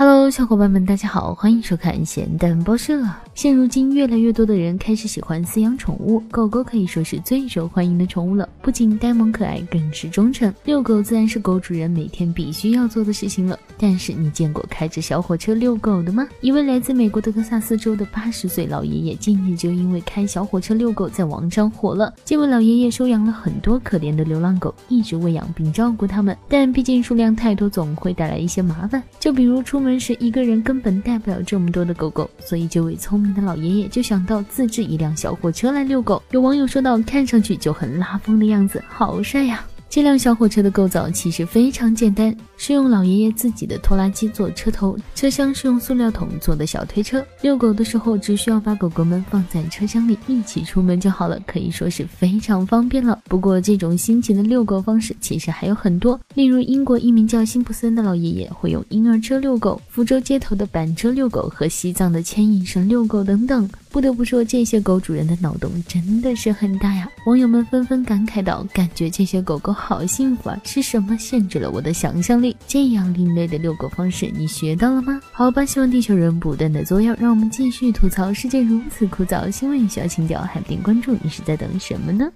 Hello，小伙伴们，大家好，欢迎收看咸蛋报社。现如今，越来越多的人开始喜欢饲养宠物，狗狗可以说是最受欢迎的宠物了。不仅呆萌可爱，更是忠诚。遛狗自然是狗主人每天必须要做的事情了。但是，你见过开着小火车遛狗的吗？一位来自美国德克萨斯州的八十岁老爷爷，近日就因为开小火车遛狗，在网上火了。这位老爷爷收养了很多可怜的流浪狗，一直喂养并照顾它们。但毕竟数量太多，总会带来一些麻烦。就比如出门时，一个人根本带不了这么多的狗狗，所以这位聪明的老爷爷就想到自制一辆小火车来遛狗。有网友说到，看上去就很拉风的样子，好帅呀！这辆小火车的构造其实非常简单，是用老爷爷自己的拖拉机做车头，车厢是用塑料桶做的小推车。遛狗的时候，只需要把狗狗们放在车厢里，一起出门就好了，可以说是非常方便了。不过，这种新奇的遛狗方式其实还有很多，例如英国一名叫辛普森的老爷爷会用婴儿车遛狗，福州街头的板车遛狗和西藏的牵引绳遛狗等等。不得不说，这些狗主人的脑洞真的是很大呀！网友们纷纷感慨道：“感觉这些狗狗好幸福啊！是什么限制了我的想象力？这样另类的遛狗方式，你学到了吗？”好吧，希望地球人不断的作妖，让我们继续吐槽世界如此枯燥。新闻需要情调，还不点关注？你是在等什么呢？